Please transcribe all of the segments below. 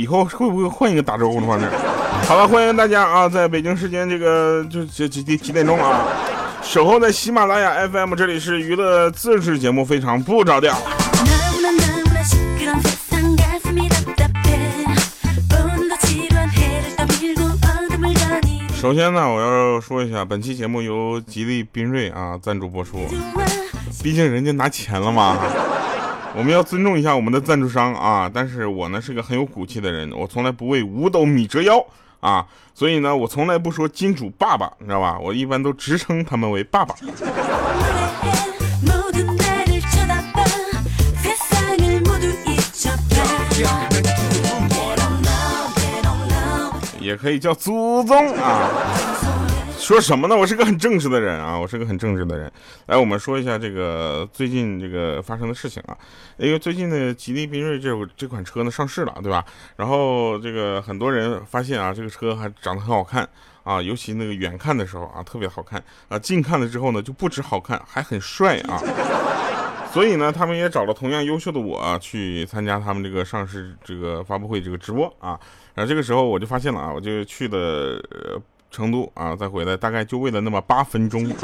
以后会不会换一个打招呼的方式？好了，欢迎大家啊，在北京时间这个就几几几几点钟啊，守候在喜马拉雅 FM，这里是娱乐自制节目，非常不着调。首先呢，我要说一下，本期节目由吉利缤瑞啊赞助播出，毕竟人家拿钱了嘛，我们要尊重一下我们的赞助商啊。但是我呢是个很有骨气的人，我从来不为五斗米折腰啊，所以呢，我从来不说金主爸爸，你知道吧？我一般都直称他们为爸爸。也可以叫祖宗啊！说什么呢？我是个很正直的人啊！我是个很正直的人。来，我们说一下这个最近这个发生的事情啊。因为最近的吉利缤瑞这这款车呢上市了，对吧？然后这个很多人发现啊，这个车还长得很好看啊，尤其那个远看的时候啊特别好看啊，近看了之后呢就不止好看，还很帅啊。所以呢，他们也找了同样优秀的我去参加他们这个上市这个发布会这个直播啊。然后这个时候我就发现了啊，我就去了成都啊，再回来大概就为了那么八分钟啊。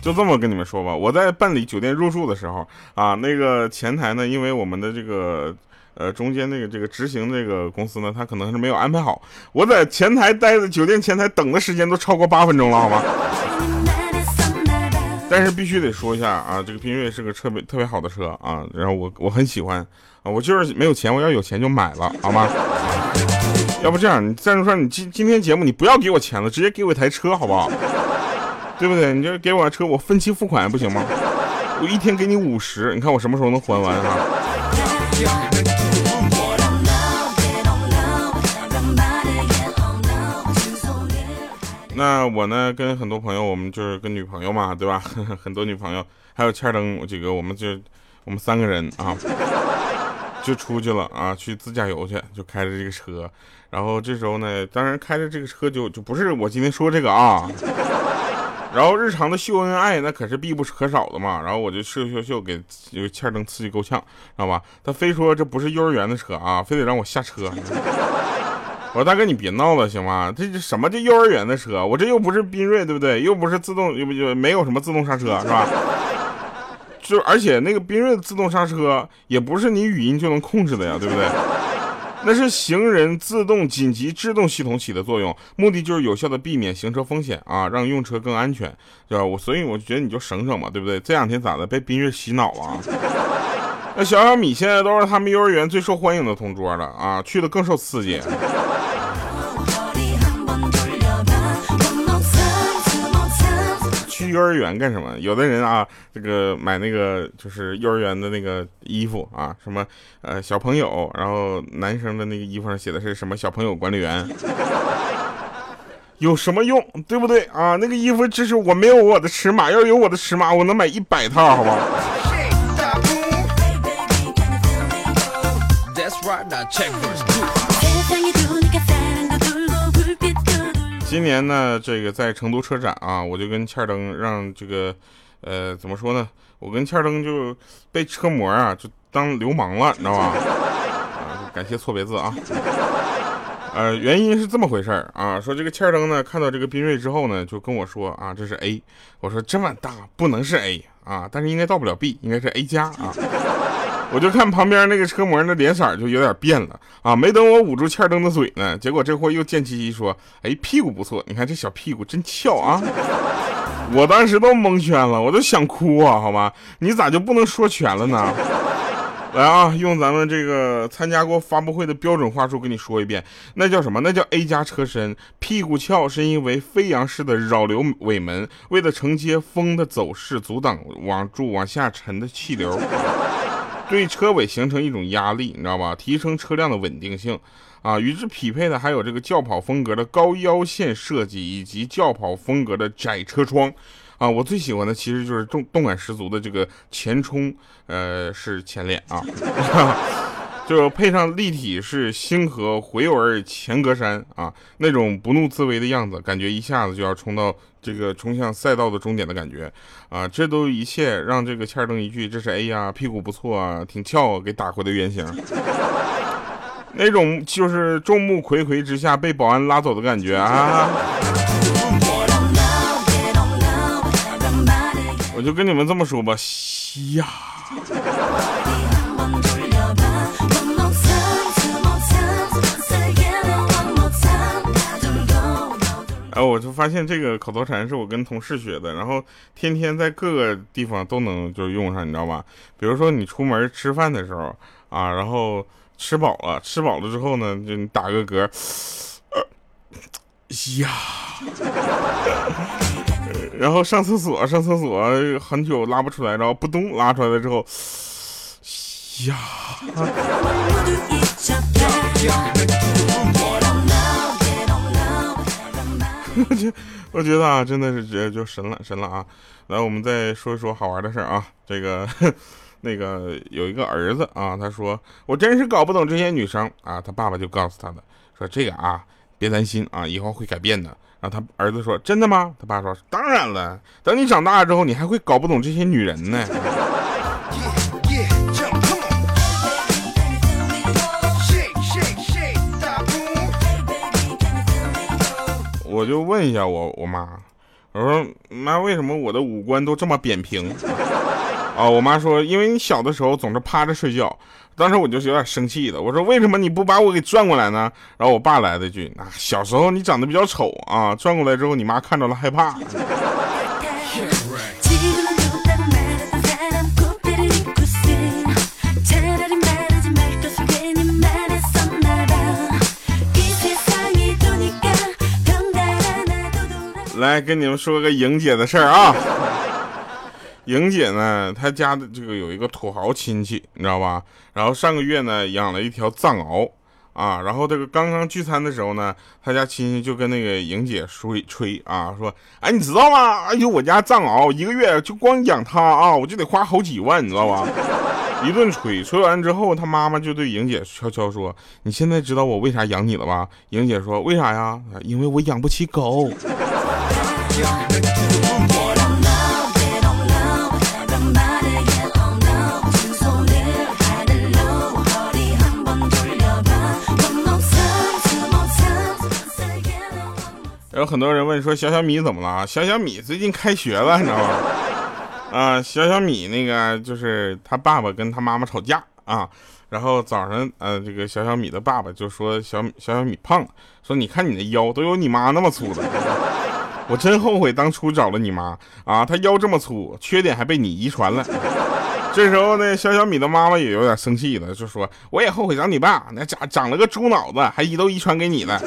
就这么跟你们说吧，我在办理酒店入住的时候啊，那个前台呢，因为我们的这个呃中间那个这个执行这个公司呢，他可能是没有安排好，我在前台待的酒店前台等的时间都超过八分钟了，好吗？但是必须得说一下啊，这个缤瑞是个特别特别好的车啊，然后我我很喜欢啊，我就是没有钱，我要有钱就买了，好吗？要不这样，你赞助商，你今今天节目你不要给我钱了，直接给我一台车，好不好？对不对？你就给我车，我分期付款不行吗？我一天给你五十，你看我什么时候能还完啊？那我呢，跟很多朋友，我们就是跟女朋友嘛，对吧？很多女朋友，还有欠灯几个，我们就我们三个人啊，就出去了啊，去自驾游去，就开着这个车。然后这时候呢，当然开着这个车就就不是我今天说这个啊。然后日常的秀恩爱那可是必不可少的嘛。然后我就秀秀秀给欠灯刺激够呛，知道吧？他非说这不是幼儿园的车啊，非得让我下车。我说大哥，你别闹了，行吗？这这什么叫幼儿园的车？我这又不是缤瑞，对不对？又不是自动，又不就没有什么自动刹车，是吧？就而且那个缤瑞的自动刹车也不是你语音就能控制的呀，对不对？那是行人自动紧急制动系统起的作用，目的就是有效的避免行车风险啊，让用车更安全，对吧？我所以我觉得你就省省嘛，对不对？这两天咋的？被缤瑞洗脑了？那小小米现在都是他们幼儿园最受欢迎的同桌了啊，去的更受刺激。去幼儿园干什么？有的人啊，这个买那个就是幼儿园的那个衣服啊，什么呃小朋友，然后男生的那个衣服上写的是什么小朋友管理员，有什么用？对不对啊？那个衣服这是我没有我的尺码，要有我的尺码，我能买一百套，好不好？今年呢，这个在成都车展啊，我就跟欠灯让这个，呃，怎么说呢？我跟欠灯就被车模啊，就当流氓了，你知道吧？啊，感谢错别字啊。呃，原因是这么回事儿啊，说这个欠灯呢，看到这个缤瑞之后呢，就跟我说啊，这是 A。我说这么大不能是 A 啊，但是应该到不了 B，应该是 A 加啊。我就看旁边那个车模的脸色就有点变了啊！没等我捂住欠灯的嘴呢，结果这货又贱兮兮说：“哎，屁股不错，你看这小屁股真翘啊！”我当时都蒙圈了，我都想哭啊！好吧，你咋就不能说全了呢？来啊，用咱们这个参加过发布会的标准话术跟你说一遍，那叫什么？那叫 A 加车身，屁股翘是因为飞扬式的扰流尾门，为了承接风的走势，阻挡往住往下沉的气流。对车尾形成一种压力，你知道吧？提升车辆的稳定性，啊，与之匹配的还有这个轿跑风格的高腰线设计，以及轿跑风格的窄车窗，啊，我最喜欢的其实就是动动感十足的这个前冲，呃，是前脸啊，就配上立体式星河回纹前格栅啊，那种不怒自威的样子，感觉一下子就要冲到。这个冲向赛道的终点的感觉啊！这都一切让这个欠儿登一句“这是哎呀，屁股不错啊，挺翘啊”给打回的原形。那种就是众目睽睽之下被保安拉走的感觉啊！我就跟你们这么说吧，呀。哎，我就发现这个口头禅是我跟同事学的，然后天天在各个地方都能就用上，你知道吧？比如说你出门吃饭的时候啊，然后吃饱了，吃饱了之后呢，就你打个嗝，呀，然后上厕所，上厕所很久拉不出来，然后扑通拉出来了之后，呀。我觉我觉得啊，真的是直接就神了神了啊！来，我们再说一说好玩的事儿啊。这个 那个有一个儿子啊，他说我真是搞不懂这些女生啊。他爸爸就告诉他的，说这个啊，别担心啊，以后会改变的。然后他儿子说真的吗？他爸说当然了，等你长大了之后，你还会搞不懂这些女人呢。我就问一下我我妈，我说妈，为什么我的五官都这么扁平？啊，我妈说，因为你小的时候总是趴着睡觉。当时我就是有点生气的，我说为什么你不把我给转过来呢？然后我爸来了一句，啊，小时候你长得比较丑啊，转过来之后你妈看着了害怕。来跟你们说个莹姐的事儿啊，莹姐呢，她家的这个有一个土豪亲戚，你知道吧？然后上个月呢养了一条藏獒啊，然后这个刚刚聚餐的时候呢，他家亲戚就跟那个莹姐吹吹啊，说，哎，你知道吗？哎呦，我家藏獒一个月就光养它啊，我就得花好几万，你知道吧？一顿吹，吹完之后，他妈妈就对莹姐悄悄说，你现在知道我为啥养你了吧？莹姐说，为啥呀？因为我养不起狗。有很多人问说小小米怎么了？小小米最近开学了，你知道吗？啊，小小米那个就是他爸爸跟他妈妈吵架啊，然后早上呃，这个小小米的爸爸就说小小小米胖了，说你看你的腰都有你妈那么粗了。我真后悔当初找了你妈啊！她腰这么粗，缺点还被你遗传了。这时候呢，小小米的妈妈也有点生气了，就说：“我也后悔找你爸，那长长了个猪脑子，还都遗传给你了。”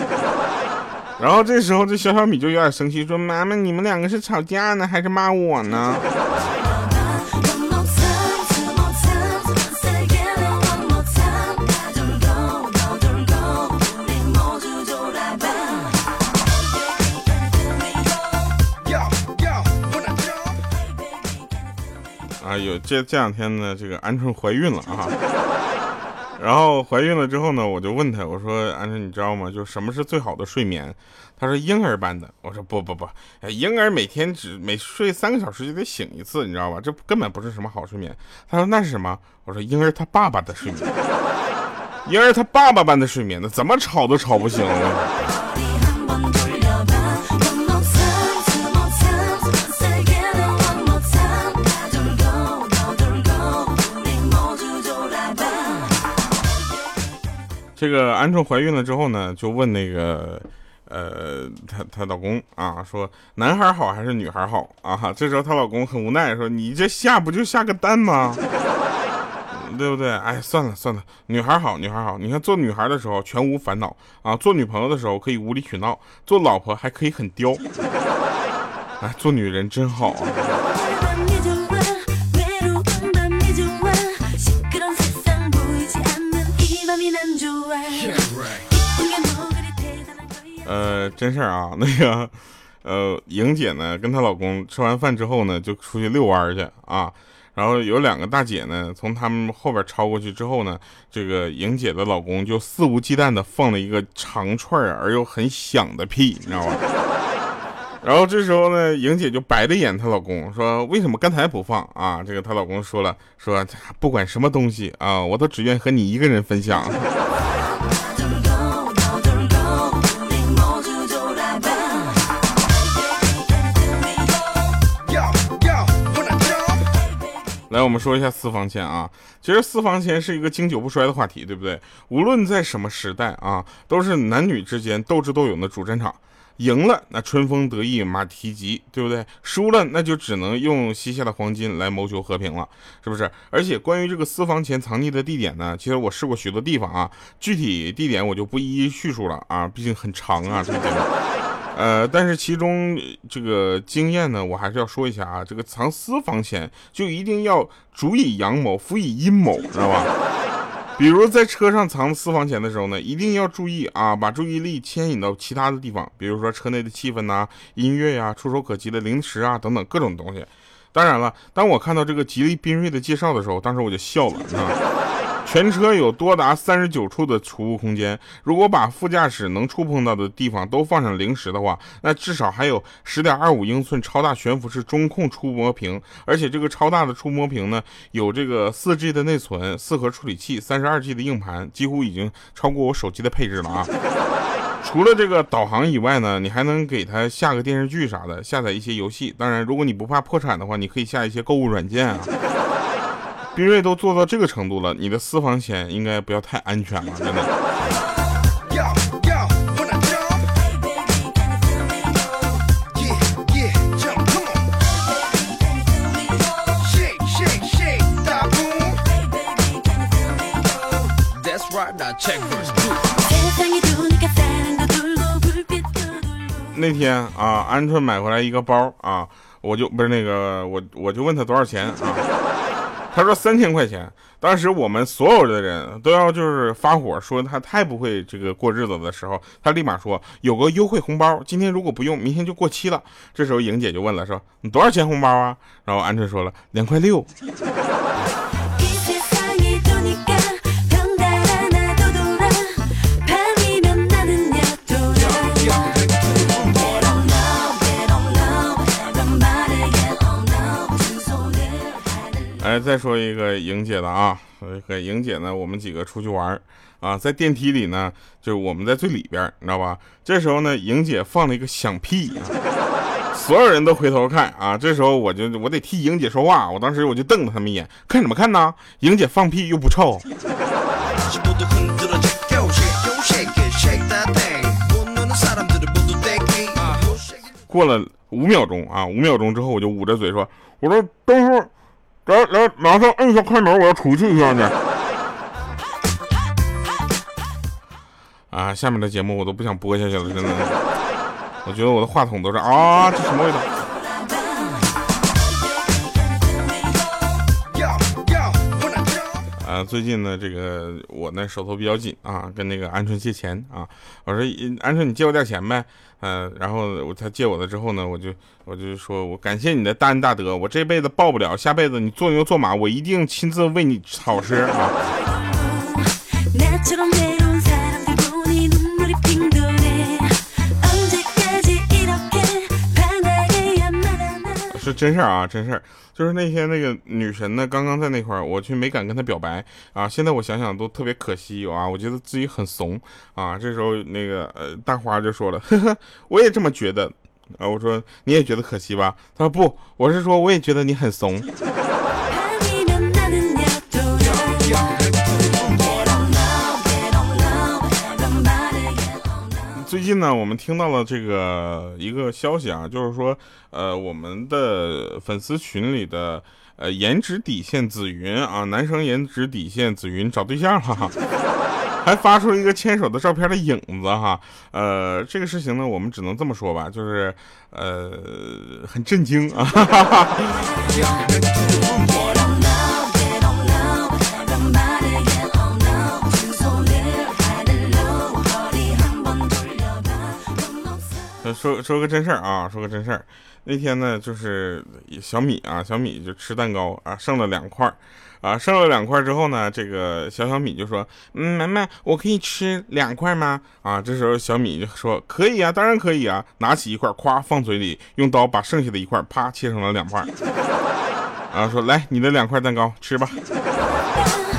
然后这时候这小小米就有点生气，说：“妈妈，你们两个是吵架呢，还是骂我呢？”啊，有这这两天呢，这个鹌鹑怀孕了啊，然后怀孕了之后呢，我就问他，我说鹌鹑，你知道吗？就什么是最好的睡眠？他说婴儿般的。我说不不不，婴儿每天只每睡三个小时就得醒一次，你知道吧？这根本不是什么好睡眠。他说那是什么？我说婴儿他爸爸的睡眠，婴儿他爸爸般的睡眠，那怎么吵都吵不醒。这个鹌鹑怀孕了之后呢，就问那个，呃，她她老公啊，说男孩好还是女孩好啊？这时候她老公很无奈说：“你这下不就下个蛋吗？对不对？哎，算了算了，女孩好，女孩好。你看做女孩的时候全无烦恼啊，做女朋友的时候可以无理取闹，做老婆还可以很刁。哎，做女人真好啊。”呃，真事儿啊，那个，呃，莹姐呢，跟她老公吃完饭之后呢，就出去遛弯去啊。然后有两个大姐呢，从他们后边超过去之后呢，这个莹姐的老公就肆无忌惮的放了一个长串而又很响的屁，你知道吗？然后这时候呢，莹姐就白了眼她老公，说为什么刚才不放啊？这个她老公说了，说不管什么东西啊，我都只愿和你一个人分享。来，我们说一下私房钱啊。其实私房钱是一个经久不衰的话题，对不对？无论在什么时代啊，都是男女之间斗智斗勇的主战场。赢了，那春风得意马蹄疾，对不对？输了，那就只能用膝下的黄金来谋求和平了，是不是？而且关于这个私房钱藏匿的地点呢，其实我试过许多地方啊，具体地点我就不一一叙述了啊，毕竟很长啊，这个节目。呃，但是其中这个经验呢，我还是要说一下啊，这个藏私房钱就一定要主以阳谋，辅以阴谋，知道吧？比如在车上藏私房钱的时候呢，一定要注意啊，把注意力牵引到其他的地方，比如说车内的气氛呐、音乐呀、触手可及的零食啊等等各种东西。当然了，当我看到这个吉利缤瑞的介绍的时候，当时我就笑了啊。全车有多达三十九处的储物空间，如果把副驾驶能触碰到的地方都放上零食的话，那至少还有十点二五英寸超大悬浮式中控触摸屏，而且这个超大的触摸屏呢，有这个四 G 的内存、四核处理器、三十二 G 的硬盘，几乎已经超过我手机的配置了啊！除了这个导航以外呢，你还能给它下个电视剧啥的，下载一些游戏。当然，如果你不怕破产的话，你可以下一些购物软件啊。缤瑞都做到这个程度了，你的私房钱应该不要太安全了，真的。那天啊，鹌鹑买回来一个包啊，我就不是那个我我就问他多少钱啊。他说三千块钱，当时我们所有的人都要就是发火，说他太不会这个过日子的时候，他立马说有个优惠红包，今天如果不用，明天就过期了。这时候莹姐就问了，说你多少钱红包啊？然后鹌鹑说了两块六。来再说一个莹姐的啊，和莹姐呢，我们几个出去玩啊，在电梯里呢，就是我们在最里边，你知道吧？这时候呢，莹姐放了一个响屁，所有人都回头看啊。这时候我就我得替莹姐说话，我当时我就瞪了他们一眼，看什么看呢？莹姐放屁又不臭。过了五秒钟啊，五秒钟之后我就捂着嘴说，我说等会。来来，马上摁一下快门，我要出去一下呢。啊，下面的节目我都不想播下去了，真的。我觉得我的话筒都是啊，这什么味道？最近呢，这个我呢手头比较紧啊，跟那个鹌鹑借钱啊。我说鹌鹑，你借我点钱呗。嗯，然后我他借我的之后呢，我就我就说我感谢你的大恩大德，我这辈子报不了，下辈子你做牛做马，我一定亲自为你好吃啊。真事儿啊，真事儿，就是那天那个女神呢，刚刚在那块儿，我却没敢跟她表白啊。现在我想想都特别可惜啊，我觉得自己很怂啊。这时候那个呃大花就说了，呵呵，我也这么觉得啊。我说你也觉得可惜吧？他说不，我是说我也觉得你很怂。近呢，我们听到了这个一个消息啊，就是说，呃，我们的粉丝群里的呃颜值底线紫云啊，男生颜值底线紫云找对象哈，还发出了一个牵手的照片的影子哈，呃，这个事情呢，我们只能这么说吧，就是呃很震惊啊。哈 哈说说个真事儿啊，说个真事儿。那天呢，就是小米啊，小米就吃蛋糕啊，剩了两块啊，剩了两块之后呢，这个小小米就说：“嗯，妈妈，我可以吃两块吗？”啊，这时候小米就说：“可以啊，当然可以啊。”拿起一块，咵放嘴里，用刀把剩下的一块啪切成了两块，啊，说：“来，你的两块蛋糕吃吧。”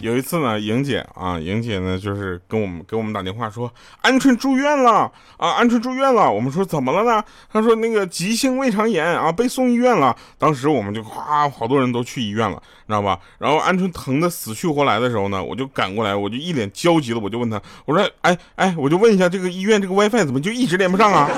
有一次呢，莹姐啊，莹姐呢就是跟我们给我们打电话说，鹌鹑住院了啊，鹌鹑住院了。我们说怎么了呢？她说那个急性胃肠炎啊，被送医院了。当时我们就哗，好多人都去医院了，知道吧？然后鹌鹑疼的死去活来的时候呢，我就赶过来，我就一脸焦急的，我就问他，我说，哎哎，我就问一下，这个医院这个 WiFi 怎么就一直连不上啊？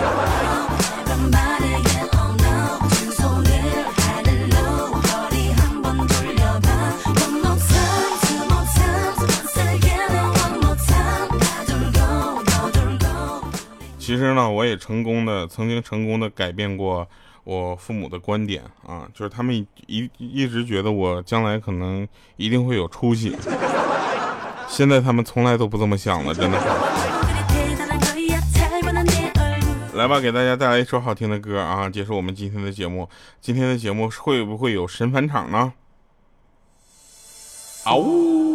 其实呢，我也成功的，曾经成功的改变过我父母的观点啊，就是他们一一直觉得我将来可能一定会有出息，现在他们从来都不这么想了，真的。来吧，给大家带来一首好听的歌啊，结束我们今天的节目。今天的节目会不会有神返场呢？嗷呜！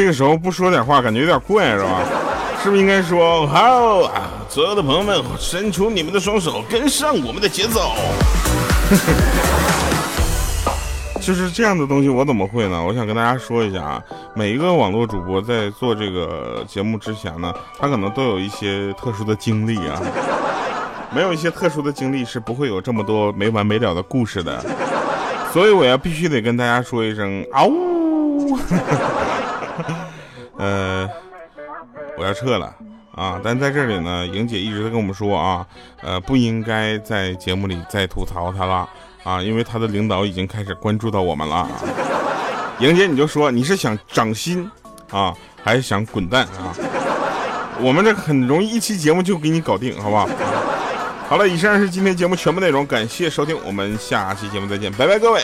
这个时候不说点话，感觉有点怪，是吧？是不是应该说好啊？所有的朋友们，伸出你们的双手，跟上我们的节奏。就是这样的东西，我怎么会呢？我想跟大家说一下啊，每一个网络主播在做这个节目之前呢，他可能都有一些特殊的经历啊。没有一些特殊的经历，是不会有这么多没完没了的故事的。所以我要必须得跟大家说一声啊呜。呃，我要撤了啊！但在这里呢，莹姐一直在跟我们说啊，呃，不应该在节目里再吐槽他了啊，因为他的领导已经开始关注到我们了。莹姐，你就说你是想涨薪啊，还是想滚蛋啊？我们这很容易，一期节目就给你搞定，好不好？好了，以上是今天节目全部内容，感谢收听，我们下期节目再见，拜拜，各位。